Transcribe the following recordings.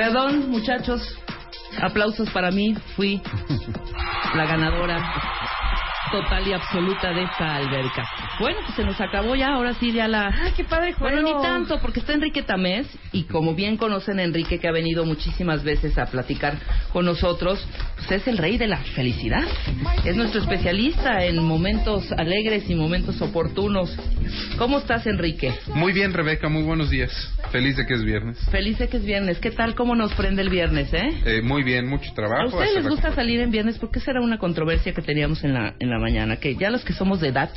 Perdón, muchachos. Aplausos para mí. Fui la ganadora total y absoluta de esta alberca. Bueno, pues se nos acabó ya, ahora sí ya la... ¡Ay, qué padre juego! Bueno, ni tanto, porque está Enrique Tamés, y como bien conocen a Enrique, que ha venido muchísimas veces a platicar con nosotros, pues es el rey de la felicidad. Es nuestro especialista en momentos alegres y momentos oportunos. ¿Cómo estás, Enrique? Muy bien, Rebeca, muy buenos días. Feliz de que es viernes. Feliz de que es viernes. ¿Qué tal? ¿Cómo nos prende el viernes, eh? Eh, muy bien, mucho trabajo. ¿A ustedes les gusta salir en viernes? Porque esa era una controversia que teníamos en la, en la mañana, que ya los que somos de edad,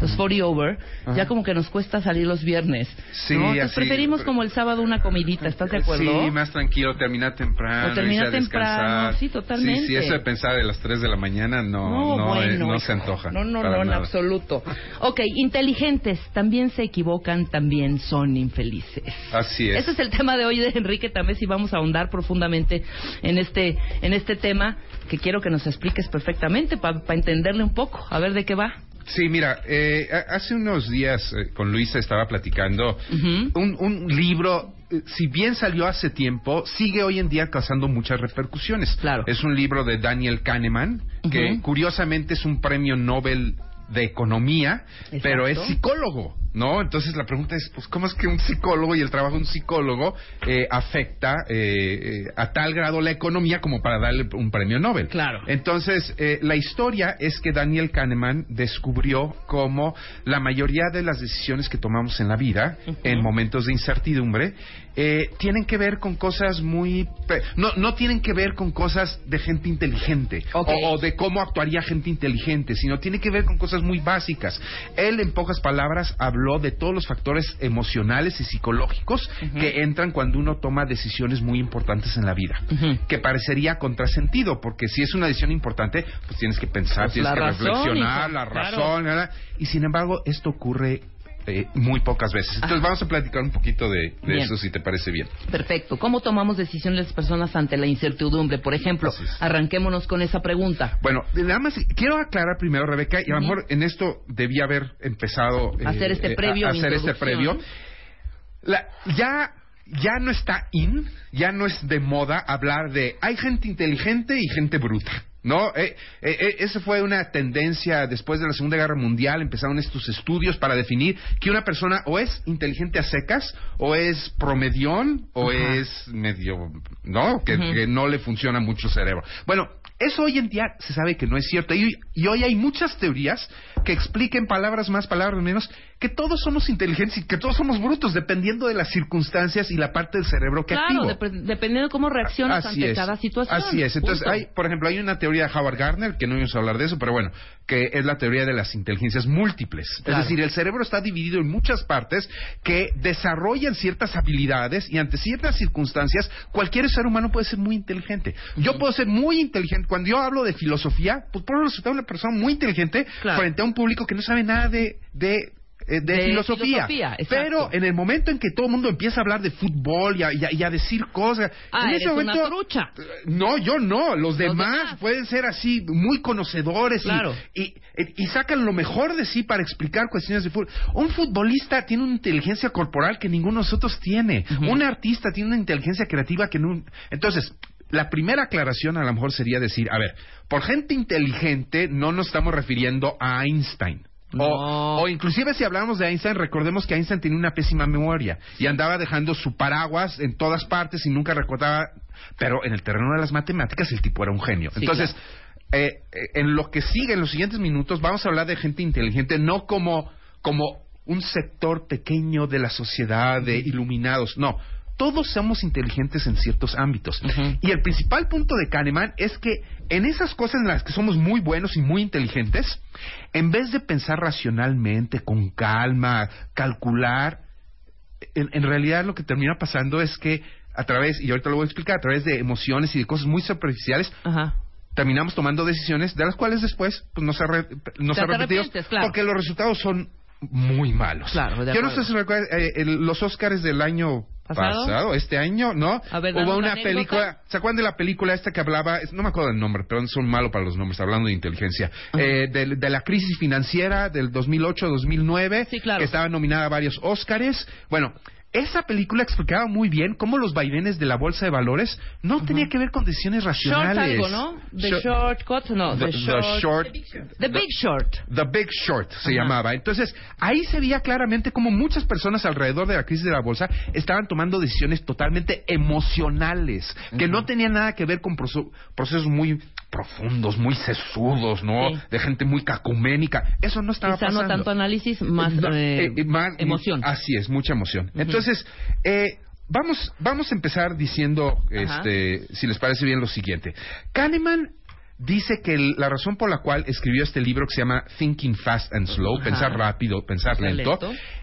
los 40 over, ya como que nos cuesta salir los viernes. Sí, ¿no? Entonces así, preferimos pero- como el sábado una comidita, ¿estás de acuerdo? Sí, más tranquilo, terminar temprano. O terminar temprano, sí, totalmente. Sí, sí, eso de pensar de las 3 de la mañana no, no, eh, bueno, no hijo. se antoja. No, no, no, en absoluto. Ok, inteligentes, también se equivocan, también son infelices. Así es. Ese es el tema de hoy de Enrique Tamés y vamos a ahondar profundamente en este, en este tema que quiero que nos expliques perfectamente para entenderle un poco, a ver de qué va. Sí, mira, eh, hace unos días eh, con Luisa estaba platicando Ujú. un, un libro, eh, si bien salió hace tiempo, sigue hoy en día causando muchas repercusiones. Claro. Es un libro de Daniel Kahneman, que Ujú. curiosamente es un premio Nobel de Economía, Exacto. pero es psicólogo. ¿No? Entonces la pregunta es, pues, ¿cómo es que un psicólogo y el trabajo de un psicólogo eh, afecta eh, eh, a tal grado la economía como para darle un premio Nobel? Claro. Entonces, eh, la historia es que Daniel Kahneman descubrió cómo la mayoría de las decisiones que tomamos en la vida, en momentos de incertidumbre, eh, tienen que ver con cosas muy... No, no tienen que ver con cosas de gente inteligente o, o de cómo actuaría gente inteligente, sino tiene que ver con cosas muy básicas. Él, en pocas palabras, habló de todos los factores emocionales y psicológicos que entran cuando uno toma decisiones muy importantes en la vida que parecería contrasentido, porque si es una decisión importante, pues tienes que pensar, Pues tienes que reflexionar, la razón, y sin embargo, esto ocurre eh, muy pocas veces. Entonces vamos a platicar un poquito de, eso, si te parece bien. Perfecto. ¿Cómo tomamos decisiones las personas ante la incertidumbre? Por ejemplo, arranquémonos con esa pregunta. Bueno, nada más quiero aclarar primero, Rebeca, y a lo mejor en esto debía haber empezado eh, Hacer este eh, previo, a- hacer este previo. La- ya ya no está in, ya no es de moda hablar de hay gente inteligente y gente bruta. No, eh, eh, eh, esa fue una tendencia después de la Segunda Guerra Mundial. Empezaron estos estudios para definir que una persona o es inteligente a secas, o es promedión, o Ajá. es medio, ¿no? Que, que no le funciona mucho el cerebro. Bueno, eso hoy en día se sabe que no es cierto. Y, y hoy hay muchas teorías que expliquen palabras más, palabras menos, que todos somos inteligentes y que todos somos brutos, dependiendo de las circunstancias y la parte del cerebro que Claro, activo. dep- dependiendo de cómo reaccionas Así ante es. cada situación. Así es. Entonces, Punto. hay, por ejemplo, hay una teoría de Howard Gardner, que no íbamos a hablar de eso, pero bueno, que es la teoría de las inteligencias múltiples. Claro. Es decir, el cerebro está dividido en muchas partes que desarrollan ciertas habilidades y ante ciertas circunstancias, cualquier ser humano puede ser muy inteligente. Yo puedo ser muy inteligente. Cuando yo hablo de filosofía, pues puedo resultar una persona muy inteligente Claro. frente a un público que no sabe nada de... de eh, de, De filosofía, pero en el momento en que todo el mundo empieza a hablar de fútbol y a, y a- y a decir cosas, Ah, en ese una momento trucha. no, yo no. Los demás, demás. pueden ser así, muy conocedores y- Claro. y, y- y sacan lo mejor de sí para explicar cuestiones de fútbol. Un futbolista tiene una inteligencia corporal que ninguno de nosotros tiene. Un artista tiene una inteligencia creativa que no. Entonces, la primera aclaración a lo mejor sería decir, a ver, por gente inteligente no nos estamos refiriendo a Einstein. O, No. o inclusive si hablamos de Einstein, recordemos que Einstein tenía una pésima memoria y andaba dejando su paraguas en todas partes y nunca recordaba, pero en el terreno de las matemáticas el tipo era un genio. Sí, Entonces, eh, eh, en lo que sigue, en los siguientes minutos, vamos a hablar de gente inteligente, no como, como un sector pequeño de la sociedad de iluminados, no. Todos somos inteligentes en ciertos ámbitos. Y el principal punto de Kahneman es que en esas cosas en las que somos muy buenos y muy inteligentes, en vez de pensar racionalmente, con calma, calcular, en, en realidad lo que termina pasando es que a través, y ahorita lo voy a explicar, a través de emociones y de cosas muy superficiales, terminamos tomando decisiones de las cuales después pues, nos, arre nos arrepentimos claro. porque los resultados son muy malos. Claro, Yo no sé si recuerdas eh, los Oscars del año ¿Pasado? pasado, este año, ¿no? A ver, danos Hubo una anécdota. película, ¿se acuerdan de la película esta que hablaba? No me acuerdo del nombre, pero son malos para los nombres, hablando de inteligencia. Eh, de, de la crisis financiera del 2008-2009, Sí, claro. que estaba nominada a varios Oscars. Bueno, esa película explicaba muy bien cómo los vaivenes de la bolsa de valores no tenía que ver con decisiones Short racionales. algo, ¿no? The Short- Short Cut, no. The, The, the Short... short, The Big Short. The Big Short se llamaba. Entonces, ahí se veía claramente cómo muchas personas alrededor de la crisis de la bolsa estaban tomando decisiones totalmente emocionales, que no tenían nada que ver con proce- procesos muy profundos, muy sesudos, ¿no? Sí. De gente muy cacuménica. Eso no estaba Quizá pasando. no tanto análisis, más No, eh, eh, eh, más- emoción. Así es, mucha emoción. Entonces, eh, vamos, vamos a empezar diciendo, este, si les parece bien, lo siguiente. Kahneman dice que el- la razón por la cual escribió este libro que se llama Thinking Fast and Slow, Ajá. pensar rápido, pensar lento.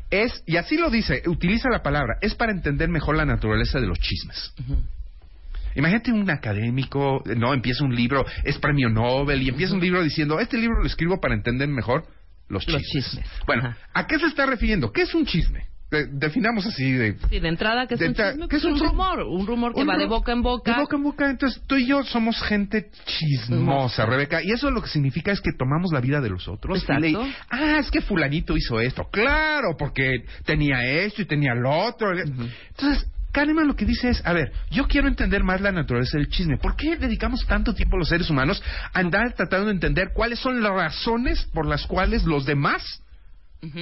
es, y así lo dice, utiliza la palabra, es para entender mejor la naturaleza de los chismes. Imagínate un académico, no, empieza un libro, es premio Nobel, y empieza un libro diciendo, este libro lo escribo para entender mejor los Los chismes. Bueno, Ajá. ¿a qué se está refiriendo? ¿Qué es un chisme? De- definamos así de... Sí, de entrada, que es de un chisme? ¿qué es Pues un rumor. Un rumor que Un va de boca en boca. De boca en boca. Entonces, tú y yo somos gente chismosa, Rebeca. Y eso lo que significa es que tomamos la vida de los otros. y Exacto. le- ah, es que fulanito hizo esto. Claro, porque tenía esto y tenía lo otro. Entonces, Kahneman lo que dice es, a ver, yo quiero entender más la naturaleza del chisme. ¿Por qué dedicamos tanto tiempo los seres humanos a andar tratando de entender cuáles son las razones por las cuales los demás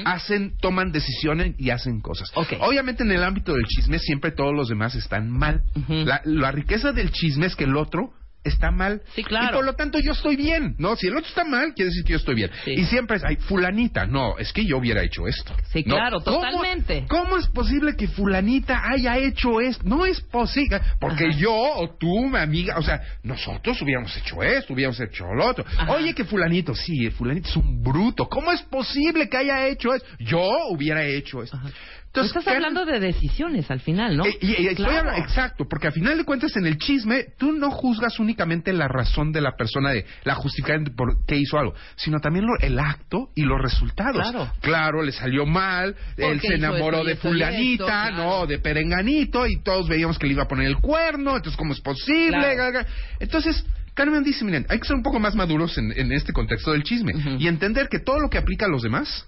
hacen, toman decisiones y hacen cosas. Obviamente en el ámbito del chisme siempre todos los demás están mal. La, la riqueza del chisme es que el otro está mal. Sí, claro. Y por lo tanto yo estoy bien, ¿no? Si el otro está mal, quiere decir que yo estoy bien. Sí. Y siempre es, ay, fulanita, no, es que yo hubiera hecho esto. Sí, ¿no? claro, ¿Cómo- totalmente. ¿Cómo, posible que fulanita haya hecho esto? No es posible, porque Ajá. yo o tú, mi amiga, o sea, nosotros hubiéramos hecho esto, hubiéramos hecho lo otro. Ajá. Oye, que fulanito, sí, fulanito es un bruto. ¿Cómo es posible que haya hecho esto? Yo hubiera hecho esto. Ajá. Entonces, Estás ¿qué- hablando de decisiones al final, ¿no? eh, y- y estoy Claro. hablando- exacto, porque al final de cuentas en el chisme tú no juzgas únicamente la razón de la persona de la justificación por qué hizo algo, sino también lo- el acto y los resultados. Claro. le salió mal, él se enamoró de fulanita, claro. no, de perenganito y todos veíamos que le iba a poner el cuerno, entonces cómo es posible. Claro. Entonces Kahneman dice, miren, hay que ser un poco más maduros en, en este contexto del chisme y entender que todo lo que aplica a los demás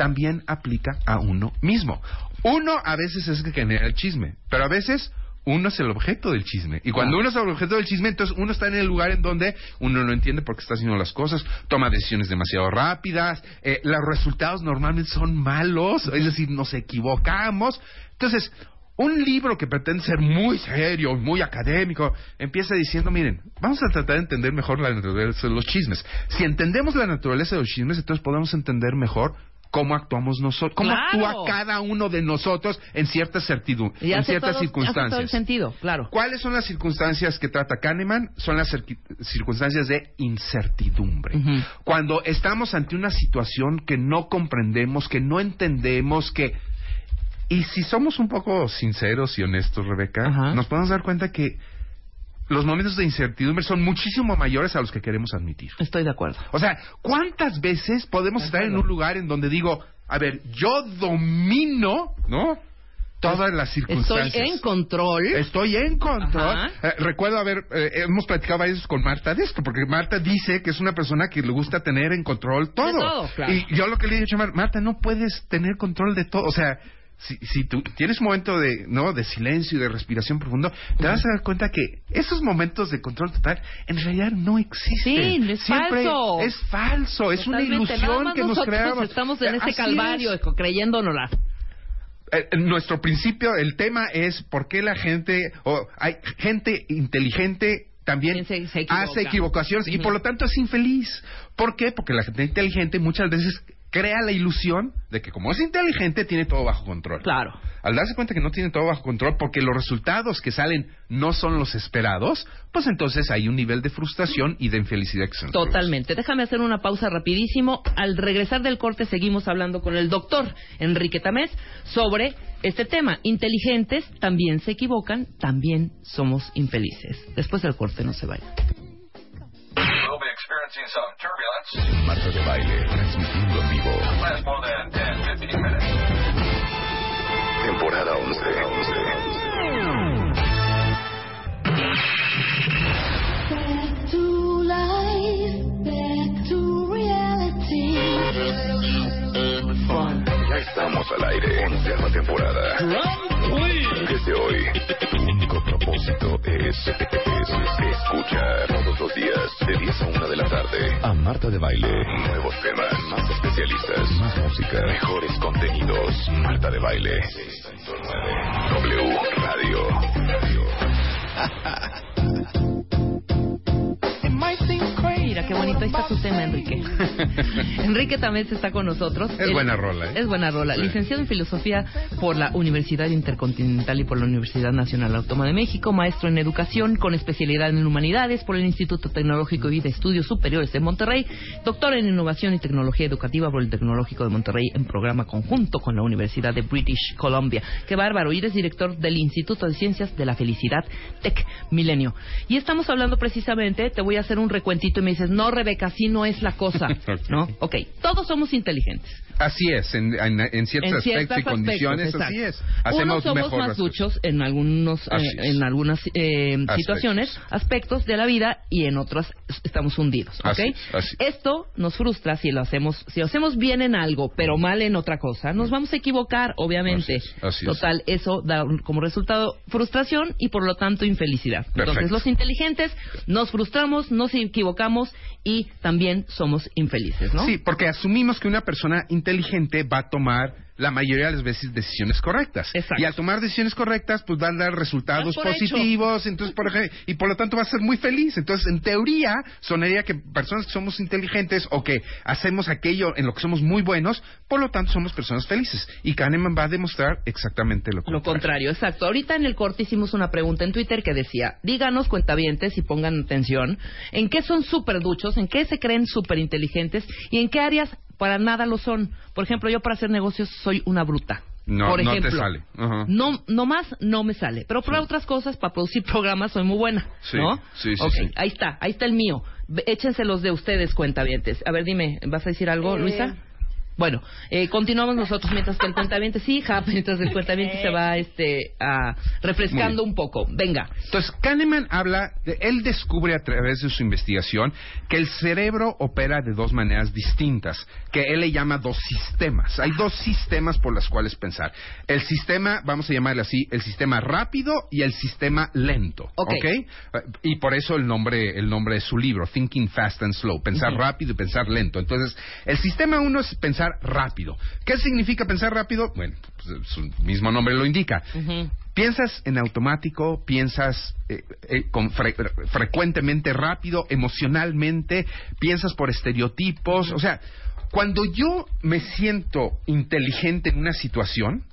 también aplica a uno mismo. Uno a veces es el que genera el chisme, pero a veces uno es el objeto del chisme. Y cuando uno es el objeto del chisme, entonces uno está en el lugar en donde uno no entiende por qué está haciendo las cosas, toma decisiones demasiado rápidas, eh, los resultados normalmente son malos, es decir, nos equivocamos. Entonces, un libro que pretende ser muy serio, muy académico, empieza diciendo, miren, vamos a tratar de entender mejor la naturaleza de los chismes. Si entendemos la naturaleza de los chismes, entonces podemos entender mejor cómo actuamos nosotros, cómo Claro. actúa cada uno de nosotros en ciertas certidumbre, Y en ciertas todo- Hace todo el circunstancias. sentido, claro. ¿Cuáles son las circunstancias que trata Kahneman? Son las circunstancias de incertidumbre. Cuando estamos ante una situación que no comprendemos, que no entendemos, que... Y si somos un poco sinceros y honestos, Rebeca, Ajá. nos podemos dar cuenta que los momentos de incertidumbre son muchísimo mayores a los que queremos admitir. Estoy de acuerdo. O sea, ¿cuántas veces podemos De estar en un lugar en donde digo, a ver, yo domino, ¿no? Todas las Estoy circunstancias. en control. Estoy en control. Eh, recuerdo haber, eh, hemos platicado varias veces con Marta de esto, porque Marta dice que es una persona que le gusta tener en control todo. todo, claro. Y yo lo que le he dicho a Marta, Marta, no puedes tener control de todo. O sea, si, si tú tienes un momento de, ¿no? de silencio y de respiración profundo, te vas a dar cuenta que esos momentos de control total en realidad no existen. Sí, es Siempre falso. Es falso, es una ilusión que nos creamos. Estamos en ese Así calvario, es. creyéndonos. Eh, nuestro principio, el tema es por qué la gente, o hay gente inteligente también Se- se equivoca. hace equivocaciones y por lo tanto es infeliz. ¿Por qué? Porque la gente inteligente muchas veces crea la ilusión de que como es inteligente tiene todo bajo control. Claro. Al darse cuenta que no tiene todo bajo control porque los resultados que salen no son los esperados, pues entonces hay un nivel de frustración y de infelicidad que se Totalmente. Déjame hacer una pausa rapidísimo. Al regresar del corte seguimos hablando con el doctor Enrique Tamés sobre este tema. Inteligentes también se equivocan, también somos infelices. Después del corte no se vayan. We'll be experiencing some turbulence. Marta de baile, transmitiendo en vivo. Last more than 10, 15 minutes. Temporada 11. 11. Back to life, back to reality. Ya estamos al aire. Onceava temporada. Desde hoy, tu único propósito es, es escuchar los días de 10 a 1 de la tarde a Marta de Baile. Nuevos temas, más especialistas, más música, mejores contenidos. Marta de Baile. W Radio. qué bonito, ahí está tu tema, Enrique. Enrique también está con nosotros. Es Él- buena rola, ¿eh? Es buena rola. Sí. Licenciado en Filosofía por la Universidad Intercontinental y por la Universidad Nacional Autónoma de México, maestro en Educación con especialidad en Humanidades por el Instituto Tecnológico y de Estudios Superiores de Monterrey, doctor en Innovación y Tecnología Educativa por el Tecnológico de Monterrey en programa conjunto con la Universidad de British Columbia. Qué bárbaro. Y eres director del Instituto de Ciencias de la Felicidad Tech Milenio. Y estamos hablando precisamente, te voy a hacer un recuentito y me dices, no, Rebeca, así no es la cosa. ¿No? Ok, todos somos inteligentes. Así es, en, en- en ciertos En aspectos y condiciones, así es. Hacemos Unos somos mejor más duchos en algunos, eh, en algunas eh, Aspectos. situaciones, aspectos de la vida y en otros estamos hundidos, ¿ok? Así así. Esto nos frustra si lo hacemos, si lo hacemos bien en algo, pero mal en otra cosa, nos vamos a equivocar, obviamente. Así es, así es. Total, eso da como resultado frustración y por lo tanto infelicidad. Entonces, los inteligentes nos frustramos, nos equivocamos y también somos infelices, ¿no? Sí, porque asumimos que una persona inteligente va a tomar la mayoría de las veces decisiones correctas. Exacto. Y al tomar decisiones correctas, pues van a dar resultados positivos, entonces por ejemplo, y por lo tanto va a ser muy feliz. Entonces, en teoría, sonaría que personas que somos inteligentes o que hacemos aquello en lo que somos muy buenos, por lo tanto somos personas felices. Y Kahneman va a demostrar exactamente lo contrario. Lo contrario, exacto. Ahorita en el corte hicimos una pregunta en Twitter que decía, díganos cuentavientes y pongan atención, en qué son súper duchos, en qué se creen súper inteligentes y en qué áreas para nada lo son. Por ejemplo, yo para hacer negocios soy una bruta. No, Por no te sale. Ajá. No, no más no me sale. Pero para otras cosas, para producir programas, soy muy buena. Sí, ¿no? sí, sí, Ok, sí. ahí está, ahí está el mío. Ve- Échenselos de ustedes, cuentavientes. A ver, dime, ¿vas a decir algo, Eh. Luisa? Bueno, eh, continuamos nosotros mientras que el cuentaviente, sí, hija, mientras el cuentaviente se va este, a, refrescando un poco. Venga. Entonces, Kahneman habla, de- él descubre a través de su investigación que el cerebro opera de dos maneras distintas, que él le llama dos sistemas. Hay dos sistemas por los cuales pensar. El sistema, vamos a llamarle así, el sistema rápido y el sistema lento. Ok. ¿ok? Eh, Y por eso el nombre, el nombre de su libro, Thinking Fast and Slow, pensar rápido y pensar lento. Entonces, el sistema uno es pensar rápido. ¿Qué significa pensar rápido? Bueno, pues, su mismo nombre lo indica. Piensas en automático, piensas eh, eh, con fre- frecuentemente rápido, emocionalmente, piensas por estereotipos. O sea, cuando yo me siento inteligente en una situación,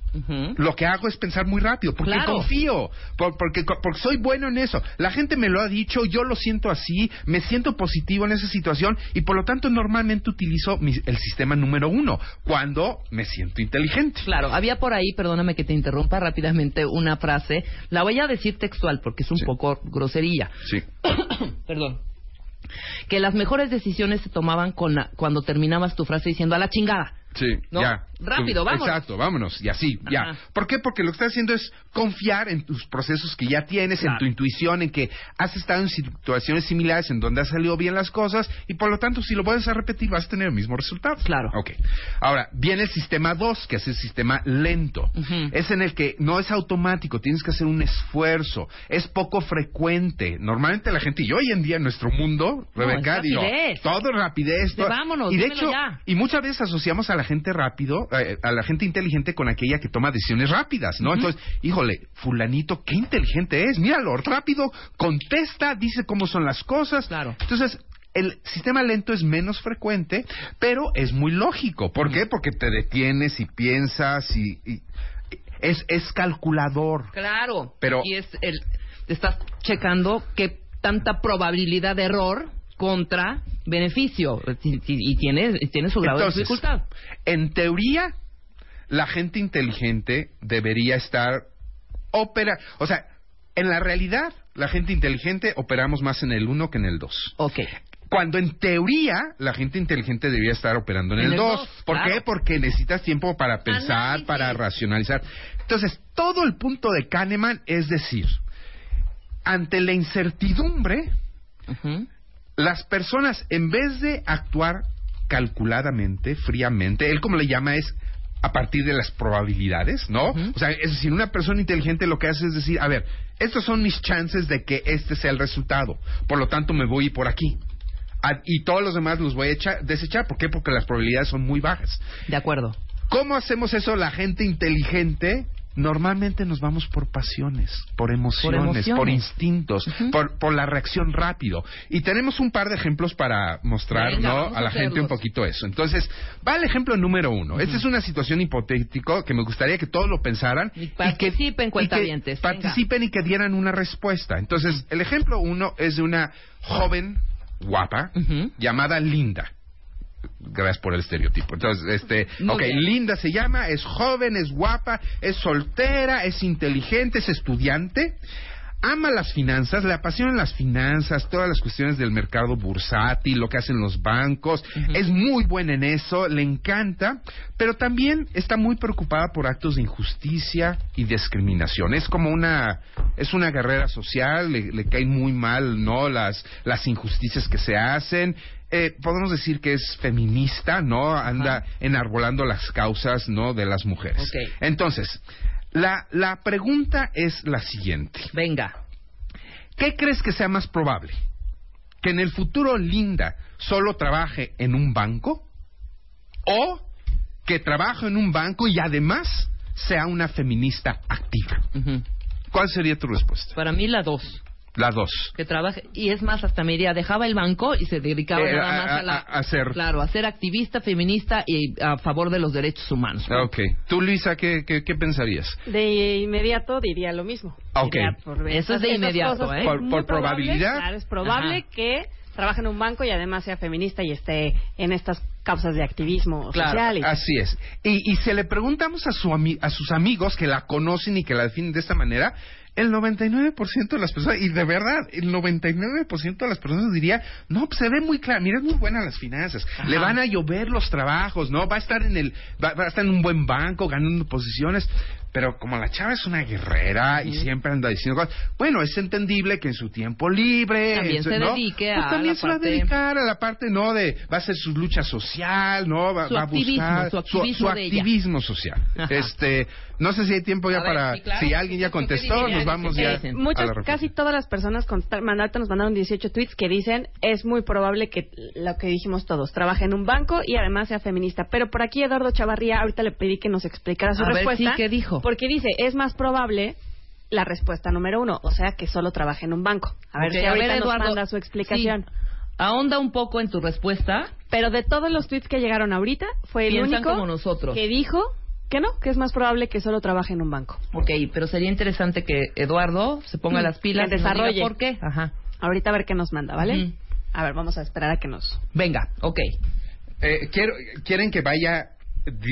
lo que hago es pensar muy rápido, porque Claro. confío, por- porque, porque soy bueno en eso. La gente me lo ha dicho, yo lo siento así, me siento positivo en esa situación y por lo tanto normalmente utilizo mi- el sistema número uno cuando me siento inteligente. Claro, había por ahí, perdóname que te interrumpa rápidamente, una frase. La voy a decir textual porque es un Sí. poco grosería. Sí. Perdón. Que las mejores decisiones se tomaban con la- cuando terminabas tu frase diciendo a la chingada. Sí, ¿No? ya. Rápido, vámonos. Exacto, vámonos. Y así, ya. ¿Por qué? Porque lo que estás haciendo es confiar en tus procesos que ya tienes, Claro. en tu intuición, en que has estado en situaciones similares en donde han salido bien las cosas y por lo tanto, si lo vuelves a repetir, vas a tener el mismo resultado. Claro. Ok. Ahora, viene el sistema 2, que es el sistema lento. Es en el que no es automático, tienes que hacer un esfuerzo, es poco frecuente. Normalmente la gente, y hoy en día en nuestro mundo, No, Rebeca, es digo, rapidez. todo rapidez. De todo- vámonos, y de hecho, ya. y muchas veces asociamos a la gente rápido, eh, a la gente inteligente con aquella que toma decisiones rápidas, ¿no? Entonces, híjole, fulanito, qué inteligente es, míralo, rápido, contesta, dice cómo son las cosas. Claro. Entonces, el sistema lento es menos frecuente, pero es muy lógico. ¿Por qué? Porque te detienes y piensas y, y- es, es calculador. Claro. Pero- Y es el, estás checando qué tanta probabilidad de error contra beneficio. Y, tiene, tiene su grado Entonces, de dificultad. En teoría, la gente inteligente debería estar opera, o sea, en la realidad, la gente inteligente operamos más en el 1 que en el 2. Ok. Cuando en teoría la gente inteligente debería estar operando en, En el el 2. dos, ¿Por claro. qué? Porque necesitas tiempo para pensar, Análisis. para racionalizar. Entonces, todo el punto de Kahneman es decir, ante la incertidumbre, Ujú. Las personas, en vez de actuar calculadamente, fríamente, él como le llama es a partir de las probabilidades, ¿no? O sea, es decir, una persona inteligente lo que hace es decir, a ver, estos son mis chances de que este sea el resultado, por lo tanto me voy por aquí. Ah, Y todos los demás los voy a echar- desechar. ¿Por qué? Porque las probabilidades son muy bajas. De acuerdo. ¿Cómo hacemos eso la gente inteligente? Normalmente nos vamos por pasiones, por emociones, por, emociones. instintos, por, por la reacción rápido. Y tenemos un par de ejemplos para mostrar Venga, ¿no? a a la gente un poquito eso. Entonces, va el ejemplo número uno. Esta es una situación hipotética que me gustaría que todos lo pensaran. Y participen, que cuentavientes, venga. Participen y que dieran una respuesta. Entonces, el ejemplo uno es de una joven guapa llamada Linda. Gracias por el estereotipo. Entonces, este, Muy ok, bien. Linda se llama, es joven, es guapa, es soltera, es inteligente, es estudiante, ama las finanzas, le apasionan las finanzas, todas las cuestiones del mercado bursátil, lo que hacen los bancos, es muy buena en eso, le encanta, pero también está muy preocupada por actos de injusticia y discriminación. Es como una, es una guerrera social, le, le caen muy mal, ¿no? Las, las injusticias que se hacen. Eh, podemos decir que es feminista, ¿no? Anda enarbolando las causas, ¿no? De las mujeres. Entonces, la, la pregunta es la siguiente. Venga. ¿Qué crees que sea más probable? ¿Que en el futuro Linda solo trabaje en un banco? ¿O que trabaje en un banco y además sea una feminista activa? ¿Cuál sería tu respuesta? Para mí la dos. La dos. que trabaje y es más hasta me diría dejaba el banco y se dedicaba Eh, nada a- más a, la a- a ser- claro a ser activista feminista y a favor de los derechos humanos Ok. ¿Tú, Luisa, qué, qué, qué pensarías? De inmediato diría lo mismo. Ok. Diría por Eso es de inmediato, cosas, ¿eh? Por- por probable, probabilidad. Claro, es probable Ajá. que trabaje en un banco y además sea feminista y esté en estas causas de activismo Claro, social. y- Así es. Y, y si le preguntamos a, su ami- a sus amigos que la conocen y que la definen de esta manera, el 99% de las personas, y de verdad, el 99% de las personas diría, no, pues se ve muy claro, mira, es muy buena las finanzas, Ajá. le van a llover los trabajos, ¿no? Va a estar en el, va, va a estar en un buen banco, ganando posiciones, pero como la chava es una guerrera y siempre anda diciendo cosas, bueno, es entendible que en su tiempo libre, También su- se ¿no? dedique Pues a también la se va a parte- dedicar a la parte, ¿no? De, va a hacer su lucha social, ¿no? Va, Su va a buscar su activismo su de ella. activismo social. Ajá. Este, no sé si hay tiempo ya A ver, para, sí, claro. si alguien ya ¿Qué- qué contestó, nos vamos ¿Qué ya a Muchas, la respuesta. casi todas las personas consta- mandaron- nos mandaron 18 tweets que dicen es muy probable que lo que dijimos todos, trabaje en un banco y además sea feminista. Pero por aquí Eduardo Chavarría, ahorita le pedí que nos explicara su A ver, respuesta. sí, ¿qué dijo? Porque dice, es más probable la respuesta número uno, o sea que solo trabaje en un banco. A ver Ok, si ahorita nos Eduardo, manda su explicación. sí. ahonda un poco en tu respuesta Pero de todos los tweets que llegaron ahorita, fue el único como nosotros. que dijo que no, que es más probable que solo trabaje en un banco. Ok, pero sería interesante que Eduardo se ponga Mm, las pilas que y nos diga desarrolle. por qué ajá Ahorita a ver qué nos manda, ¿vale? A ver, vamos a esperar a que nos... venga ok Eh, quiero- ¿Quieren que vaya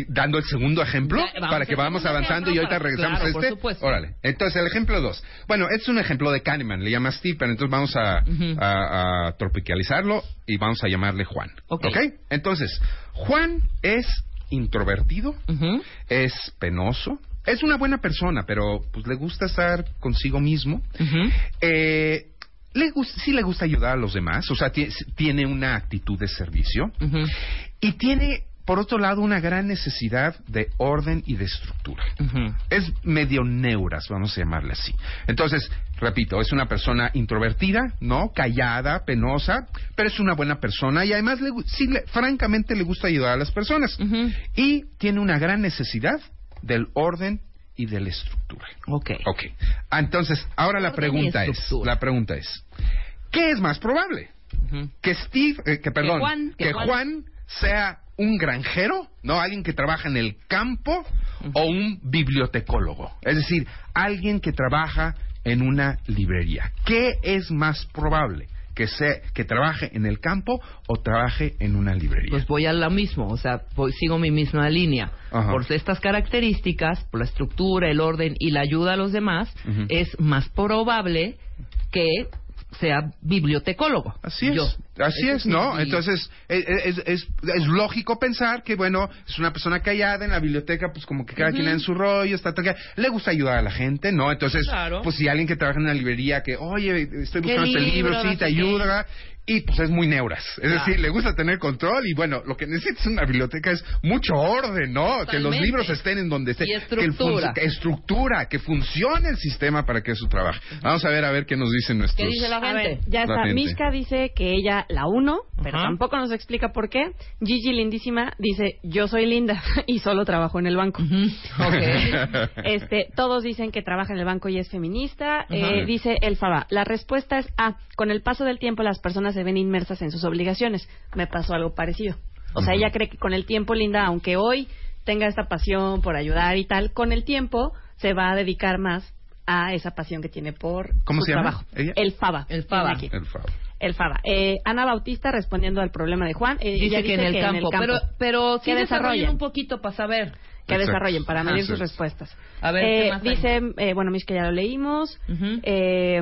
dando el segundo ejemplo Ya, para que vamos avanzando y ahorita regresamos claro, a por este? supuesto. Órale. Entonces, el ejemplo dos. Bueno, este es un ejemplo de Kahneman, le llama Stephen, entonces vamos a, Ujú. a- a tropicalizarlo y vamos a llamarle Juan. Ok. Entonces, Juan es introvertido, es penoso, es una buena persona, pero pues le gusta estar consigo mismo. Eh, le gus- sí le gusta ayudar a los demás, o sea, ti- tiene una actitud de servicio y tiene, por otro lado, una gran necesidad de orden y de estructura. Es medio neuras, vamos a llamarle así. Entonces, repito, es una persona introvertida, ¿no? Callada, penosa, pero es una buena persona y además, le, sí, le- francamente, le gusta ayudar a las personas. Y tiene una gran necesidad del orden y de la estructura. ok Ok. Ah, Entonces, ahora la pregunta es, la pregunta es, ¿qué es más probable? Que Steve, eh, que perdón, Juan- que Juan sea un granjero, ¿no? Alguien que trabaja en el campo o un bibliotecólogo. Es decir, alguien que trabaja en una librería. ¿Qué es más probable? Que, sea, que trabaje en el campo o trabaje en una librería. Pues voy a lo mismo, o sea, voy- sigo mi misma línea. Por estas características, por la estructura, el orden y la ayuda a los demás, es más probable que sea bibliotecólogo. Así es, Yo. así es, ¿no? Entonces, es, es, es, lógico pensar que, bueno, es una persona callada en la biblioteca, pues como que cada quien en su rollo, está tranquila. le gusta ayudar a la gente, ¿no? Entonces, Claro. pues si alguien que trabaja en una librería que, oye, estoy ¿Qué buscando este libro, libro? sí, te ayuda, y pues es muy neuras. Es Claro. decir, le gusta tener control y, bueno, lo que necesita es una biblioteca es mucho orden, ¿no? Que los libros estén en donde estén. Y Que el fun- estructura. que estructura, que funcione el sistema para que eso trabaje. Vamos a ver, a ver qué nos dicen nuestros... ¿Qué dice la A gente? ver, ya está. Mishka dice que ella la uno, pero Ajá. tampoco nos explica por qué. Gigi Lindísima dice, yo soy linda y solo trabajo en el banco. Este, todos dicen que trabaja en el banco y es feminista. Eh, dice el Faba, la respuesta es A. Con el paso del tiempo las personas se ven inmersas en sus obligaciones. Me pasó algo parecido. O sea, ella cree que con el tiempo, Linda, aunque hoy tenga esta pasión por ayudar y tal, con el tiempo se va a dedicar más a esa pasión que tiene por ¿Cómo su se llama? trabajo. ¿Ella? El Faba. El Faba. Aquí. El. El Faba. Eh, Ana Bautista respondiendo al problema de Juan. eh, Dice ella que, en, el campo, Pero, pero sí Que desarrollen desarrollen. un poquito para saber. que Exacto. desarrollen para medir sus es. respuestas. A ver, Eh, ¿qué más hay? dice, eh, bueno, Mish, que ya lo leímos. Eh,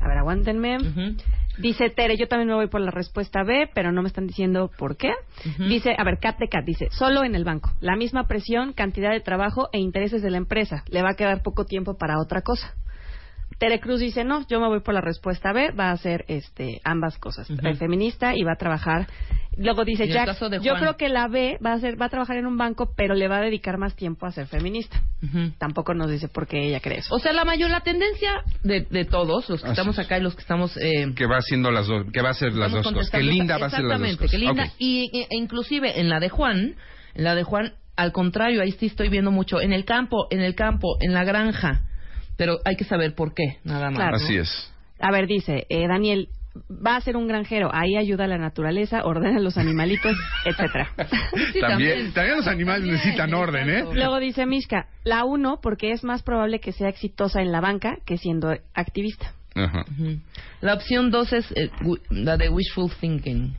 a ver, aguántenme. Ujú. Dice Tere, yo también me voy por la respuesta B, pero no me están diciendo por qué. Dice, a ver, Cat de Cat dice, solo en el banco. La misma presión, cantidad de trabajo e intereses de la empresa. Le va a quedar poco tiempo para otra cosa. Tere Cruz dice, no, yo me voy por la respuesta B, va a hacer este, ambas cosas. El feminista y va a trabajar. Luego dice Jack, yo creo que la B va a, ser, va a trabajar en un banco, pero le va a dedicar más tiempo a ser feminista. Tampoco nos dice por qué ella cree eso. O sea, la mayor, la tendencia de, de todos, los que Así estamos es. acá y los que estamos... Eh, que va haciendo las dos, que va a hacer las dos cosas, que linda va a hacer las dos Exactamente, cosas. que linda. Y e- e inclusive en la de Juan, en la de Juan, al contrario, ahí sí estoy viendo mucho, en el campo, en el campo, en la granja. Pero hay que saber por qué, nada más. Claro. ¿no? Así es. A ver, dice eh, Daniel, va a ser un granjero, ahí ayuda a la naturaleza, ordena a los animalitos, etcétera. Sí, también, también los animales También, necesitan orden, ¿eh? Luego dice Mishka, la uno porque es más probable que sea exitosa en la banca que siendo activista. Ajá. Ujú. La opción dos es eh, la de wishful thinking.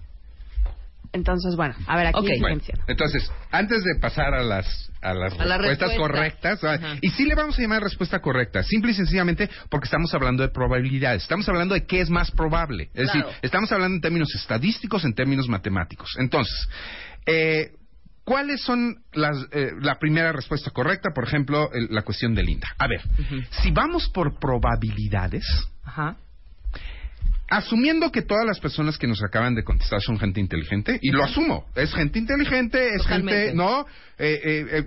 Entonces, bueno, a ver, aquí Ok. siguen Bueno, entonces, antes de pasar a las a las A respuestas respuesta. correctas, y sí le vamos a llamar respuesta correcta, simple y sencillamente porque estamos hablando de probabilidades, estamos hablando de qué es más probable, es Claro. decir, estamos hablando en términos estadísticos, en términos matemáticos. Entonces, eh, ¿cuáles son las, eh, la primera respuesta correcta? Por ejemplo, el- la cuestión de Linda. A ver, si vamos por probabilidades, Ajá. Asumiendo que todas las personas que nos acaban de contestar son gente inteligente, y lo asumo, es gente inteligente, es Totalmente. gente, ¿no? Eh, eh, eh,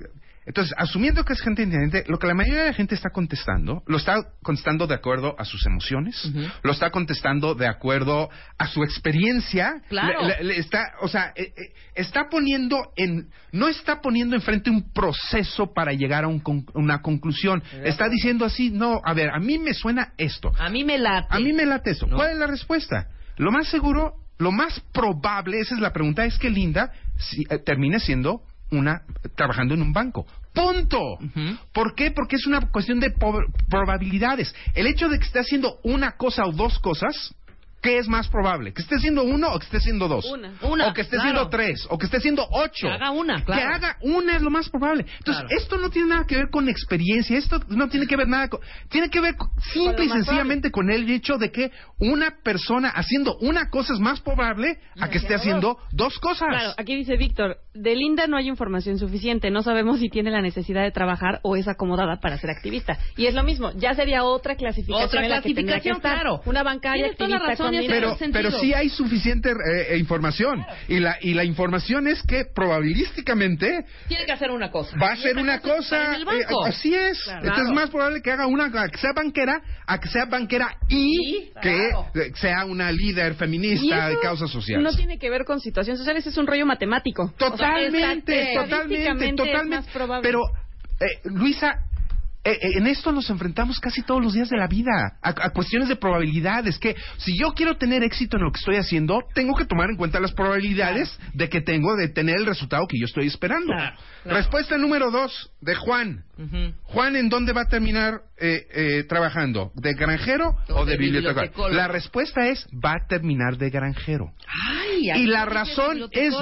entonces, asumiendo que es gente inteligente, lo que la mayoría de la gente está contestando, lo está contestando de acuerdo a sus emociones, lo está contestando de acuerdo a su experiencia, Claro. Le- le- le está, o sea, eh, eh, está poniendo en, no está poniendo enfrente un proceso para llegar a un con- una conclusión, está diciendo así, no, a ver, a mí me suena esto, A mí me late. a mí me late eso. ¿No? ¿Cuál es la respuesta? Lo más seguro, lo más probable, esa es la pregunta, es que Linda si- eh, termine siendo una trabajando en un banco. Punto. Ujú. ¿Por qué? Porque es una cuestión de probabilidades. El hecho de que esté haciendo una cosa o dos cosas, ¿qué es más probable? ¿Que esté haciendo uno o que esté haciendo dos? Una. Una, O que esté claro. haciendo tres, o que esté haciendo ocho. Que haga una, claro. Que haga una es lo más probable. Entonces, Claro. esto no tiene nada que ver con experiencia, esto no tiene que ver nada con... Tiene que ver simple y sencillamente con el hecho de que una persona haciendo una cosa es más probable a que esté haciendo dos cosas. Claro, aquí dice Víctor, de Linda no hay información suficiente, no sabemos si tiene la necesidad de trabajar o es acomodada para ser activista. Y es lo mismo, ya sería otra clasificación Otra que que clasificación, claro. Una bancaria Tienes toda la activista razón. Tiene pero, pero sí hay suficiente eh, eh, información. Y la, y la información es que probabilísticamente Tiene que hacer una cosa. va a ser una cosa eh, así es. Claro. Entonces es más probable que haga una a que sea banquera, a que sea banquera y, que claro. sea una líder feminista de causas sociales. No tiene que ver con situaciones sociales, es un rollo matemático. Totalmente, O sea, totalmente, es totalmente. más probable. Pero, eh, Luisa, en esto nos enfrentamos casi todos los días de la vida, a, a cuestiones de probabilidades, que si yo quiero tener éxito en lo que estoy haciendo, tengo que tomar en cuenta las probabilidades de que tengo de tener el resultado que yo estoy esperando. Claro, claro. Respuesta número dos de Juan. Juan, ¿en dónde va a terminar eh, eh, trabajando? ¿De granjero o, O de, de bibliotecólogo. La respuesta es, va a terminar de granjero. Ay, Y la razón es,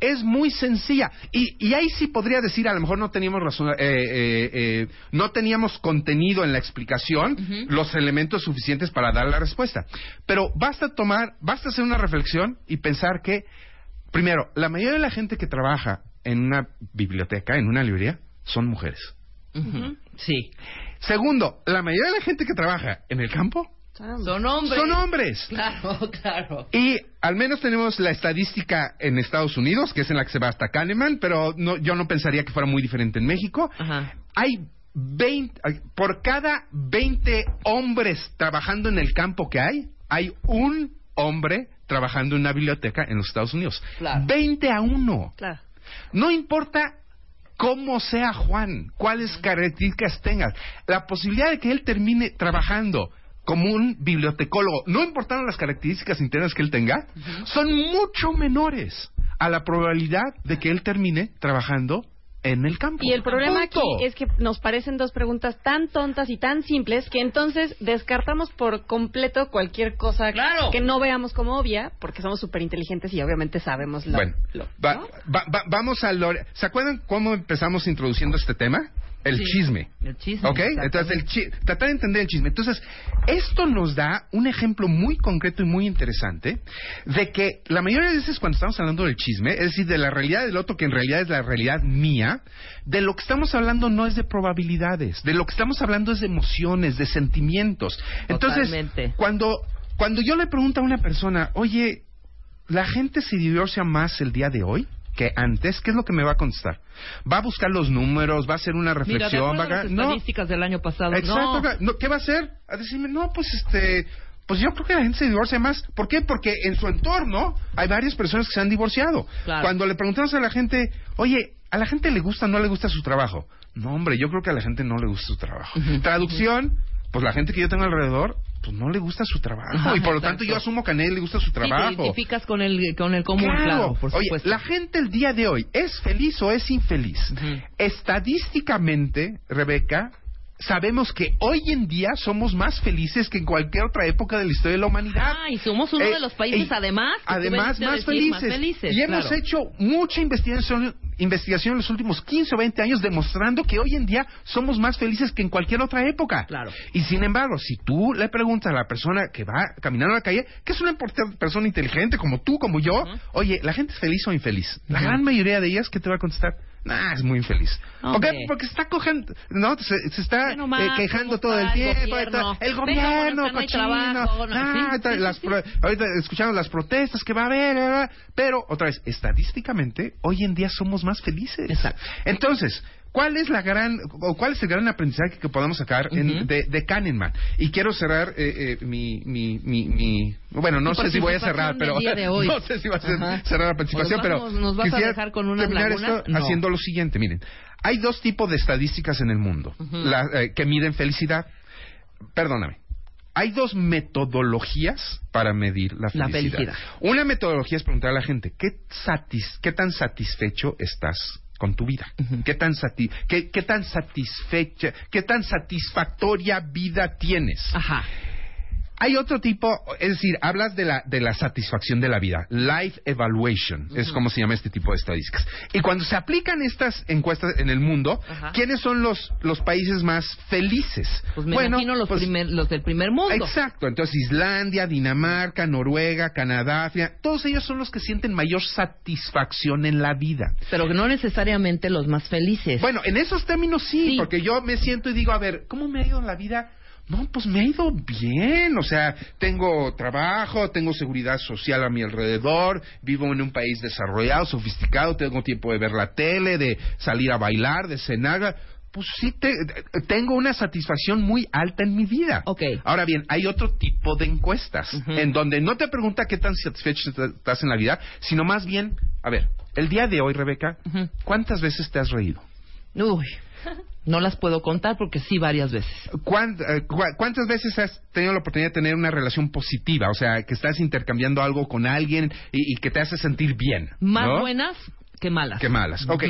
es muy sencilla. Y, y ahí sí podría decir, a lo mejor no teníamos razón, eh, eh, eh, no teníamos contenido en la explicación, los elementos suficientes para dar la respuesta. Pero basta tomar, basta hacer una reflexión y pensar que, primero, la mayoría de la gente que trabaja en una biblioteca, en una librería, son mujeres. Sí. Segundo, la mayoría de la gente que trabaja en el campo Son hombres. son hombres. Claro, claro. Y al menos tenemos la estadística en Estados Unidos, que es en la que se va hasta Kahneman, pero no, yo no pensaría que fuera muy diferente en México. Ajá. Hay 20, hay- por cada 20 hombres trabajando en el campo que hay, hay un hombre trabajando en una biblioteca en los Estados Unidos. Claro. 20 a 1. Claro. No importa cómo sea Juan, cuáles características tenga, la posibilidad de que él termine trabajando como un bibliotecólogo, no importando las características internas que él tenga, son mucho menores a la probabilidad de que él termine trabajando en el campo. Y el problema Punto. aquí es que nos parecen dos preguntas tan tontas y tan simples que entonces descartamos por completo cualquier cosa Claro. que no veamos como obvia, porque somos súper inteligentes y obviamente sabemos lo, Bueno, lo- va- ¿no? va- va- vamos a lo... ¿Se acuerdan cómo empezamos introduciendo este tema? El Sí. chisme. El chisme, ¿Ok? Entonces, el chi- tratar de entender el chisme. Entonces, esto nos da un ejemplo muy concreto y muy interesante de que la mayoría de veces cuando estamos hablando del chisme, es decir, de la realidad del otro, que en realidad es la realidad mía, de lo que estamos hablando no es de probabilidades, de lo que estamos hablando es de emociones, de sentimientos. Entonces, Totalmente. cuando, cuando yo le pregunto a una persona, oye, ¿la gente se divorcia más el día de hoy? Que antes, ¿qué es lo que me va a contestar? ¿Va a buscar los números? ¿Va a hacer una Mira, de reflexión? acuerdo ¿Va a las No, estadísticas del año pasado, Exacto. no. ¿Qué va a hacer? A decirme, no, pues este. Pues yo creo que la gente se divorcia más. ¿Por qué? Porque en su entorno hay varias personas que se han divorciado. Claro. Cuando le preguntamos a la gente, oye, ¿a la gente le gusta o no le gusta su trabajo? No, hombre, yo creo que a la gente no le gusta su trabajo. Traducción, pues la gente que yo tengo alrededor, pues no le gusta su trabajo. Ajá, y por lo tanto yo asumo que a nadie le gusta su Sí, te trabajo. identificas con el, con el común, claro, por Oye, supuesto. la gente el día de hoy es feliz o es infeliz. Estadísticamente, Rebeca, sabemos que hoy en día somos más felices que en cualquier otra época de la historia de la humanidad. Ah, y somos uno Eh, de los países, y- además, que además más, decir, felices. más felices, Y hemos claro. hecho mucha investigación, investigación en los últimos 15 o 20 años demostrando que hoy en día somos más felices que en cualquier otra época. Claro. Y sin embargo, si tú le preguntas a la persona que va caminando a la calle, que es una persona inteligente como tú, como yo, oye, ¿la gente es feliz o infeliz? La gran mayoría de ellas, ¿qué te va a contestar? Nah, es muy infeliz. Hombre. Porque está cogiendo, no, se, se está nomás eh, quejando todo el el tiempo. gobierno. El gobierno, no hay cochino. trabajo, no- ah, sí, ahorita sí, sí, las sí. pro- ahorita escuchamos las protestas que va a haber, pero otra vez, estadísticamente, hoy en día somos más felices. Exacto. Entonces, ¿cuál es la gran, o cuál es el gran aprendizaje que podemos sacar en- de, de Kahneman? Y quiero cerrar eh, eh, mi, mi, mi, mi- bueno, no sé si voy a cerrar, pero no sé si va a ser- cerrar la participación, Nos pero nos vas a dejar con unas terminar lagunas. esto No. haciendo lo siguiente, miren, hay dos tipos de estadísticas en el mundo la- eh, que miden felicidad. Perdóname. Hay dos metodologías para medir la La felicidad. felicidad. Una metodología es preguntar a la gente, ¿qué, satis- qué tan satisfecho estás con tu vida? Ujú. ¿Qué, tan sati- qué, qué tan satisfecha, qué tan satisfactoria vida tienes? Ajá. Hay otro tipo, es decir, hablas de la, de la satisfacción de la vida, life evaluation, es como se llama este tipo de estadísticas. Y cuando se aplican estas encuestas en el mundo. ¿quiénes son los, los países más felices? Pues me imagino los, pues, primer- los del primer mundo. Exacto, entonces Islandia, Dinamarca, Noruega, Canadá, todos ellos son los que sienten mayor satisfacción en la vida. Pero no necesariamente los más felices. Bueno, en esos términos sí, Sí. porque yo me siento y digo, a ver, ¿cómo me ha ido en la vida? No, pues me ha ido bien, o sea, tengo trabajo, tengo seguridad social a mi alrededor, vivo en un país desarrollado, sofisticado, tengo tiempo de ver la tele, de salir a bailar, de cenar. Pues sí, te- tengo una satisfacción muy alta en mi vida. Ok. Ahora bien, hay otro tipo de encuestas, en donde no te pregunta qué tan satisfecho estás en la vida, sino más bien, a ver, el día de hoy, Rebeca. ¿cuántas veces te has reído? Uy. No las puedo contar porque sí varias veces. ¿Cuán- eh, ¿Cuántas veces has tenido la oportunidad de tener una relación positiva? O sea, que estás intercambiando algo con alguien y, y que te hace sentir bien. Más ¿no? buenas que malas. que malas. Ok.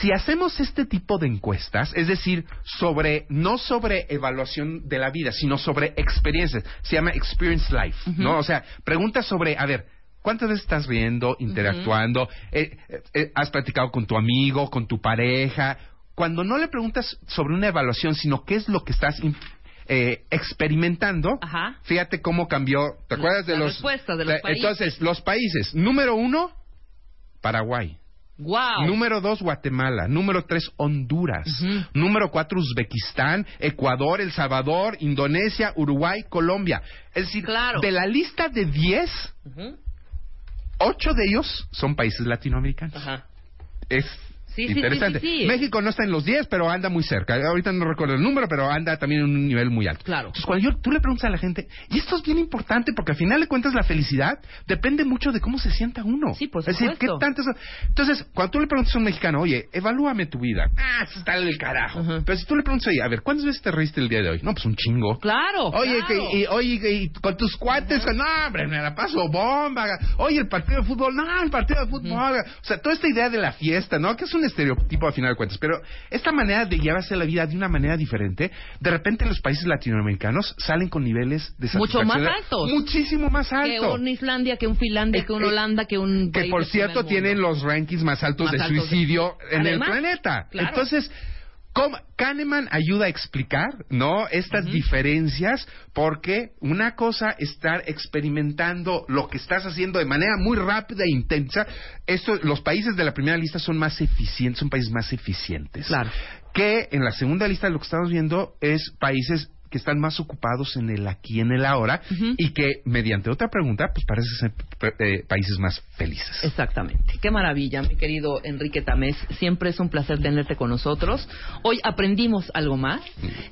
Si hacemos este tipo de encuestas, es decir, sobre no sobre evaluación de la vida, sino sobre experiencias, se llama Experience Life, ¿no? O sea, preguntas sobre, a ver, ¿cuántas veces estás riendo, interactuando? Eh, eh, eh, ¿Has platicado con tu amigo, con tu pareja? Cuando no le preguntas sobre una evaluación, sino qué es lo que estás eh, experimentando, Ajá. fíjate cómo cambió. ¿Te La- acuerdas de la los respuesta de los países. Entonces, los países. Número uno, Paraguay. Wow. Número dos, Guatemala. Número tres, Honduras. Número cuatro, Uzbekistán, Ecuador, El Salvador, Indonesia, Uruguay, Colombia. Es decir, Claro. de la lista de diez, ocho de ellos son países latinoamericanos. Ajá. Es Sí, interesante. sí, sí, sí. México no está en los 10, pero anda muy cerca. Ahorita no recuerdo el número, pero anda también en un nivel muy alto. Claro. Entonces, cuando yo, tú le preguntas a la gente, y esto es bien importante porque al final de cuentas la felicidad depende mucho de cómo se sienta uno. Sí, por Es decir, ¿qué supuesto. tanto eso? Entonces, cuando tú le preguntas a un mexicano, oye, evalúame tu vida. Ah, está del carajo. Pero si tú le preguntas, oye, a ver, ¿cuántas veces te reíste el día de hoy? No, pues un chingo. Claro. Oye, claro. que, y, oye, que- y con tus cuates, no, hombre, me la paso bomba. Oye, el partido de fútbol, no, el partido de fútbol. O sea, toda esta idea de la fiesta, ¿no? Que es un estereotipo al final de cuentas. Pero esta manera de llevarse la vida de una manera diferente, de repente los países latinoamericanos salen con niveles de Mucho más satisfacción altos. Muchísimo más que alto. un Islandia, que un Finlandia, Eh, que un eh, Holanda, que un que por cierto tienen los rankings más altos Más de altos de- suicidio en Además, el planeta. claro. Entonces, ¿cómo- Kahneman ayuda a explicar, ¿no? Estas diferencias porque una cosa estar experimentando lo que estás haciendo de manera muy rápida e intensa. Esto, los países de la primera lista son más eficientes, son países más eficientes. Claro. Que en la segunda lista lo que estamos viendo es países que están más ocupados en el aquí, en el ahora, y que mediante otra pregunta, pues parecen ser eh, países más felices. Exactamente. Qué maravilla, mi querido Enrique Tamés. Siempre es un placer tenerte con nosotros. Hoy aprendimos algo más.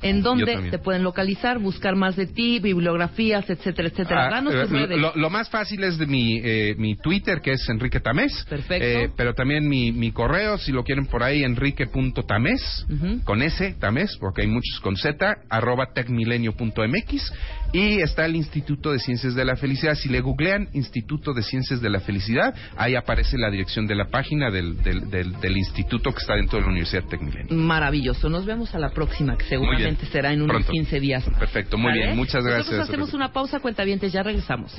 ¿En dónde te pueden localizar, buscar más de ti, bibliografías, etcétera, etcétera? Ah, Danos eh, tus redes. lo, lo más fácil es de mi, eh, mi Twitter, que es Enrique Tamés. Perfecto. Eh, pero también mi, mi correo, si lo quieren por ahí, enrique.tamés, Ujú. con S, Tamés, porque hay muchos con Z, arroba tecmilenio.mx. Y está el Instituto de Ciencias de la Felicidad. Si le googlean Instituto de Ciencias de la Felicidad, ahí aparece la dirección de la página del, del, del, del instituto que está dentro de la Universidad Tecmilenio. Maravilloso. Nos vemos a la próxima, que seguramente será en unos Pronto. 15 días. más. Perfecto, muy ¿Vale? bien. Muchas gracias. Nosotros hacemos una pausa, cuentavientes, ya regresamos.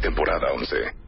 Temporada 11.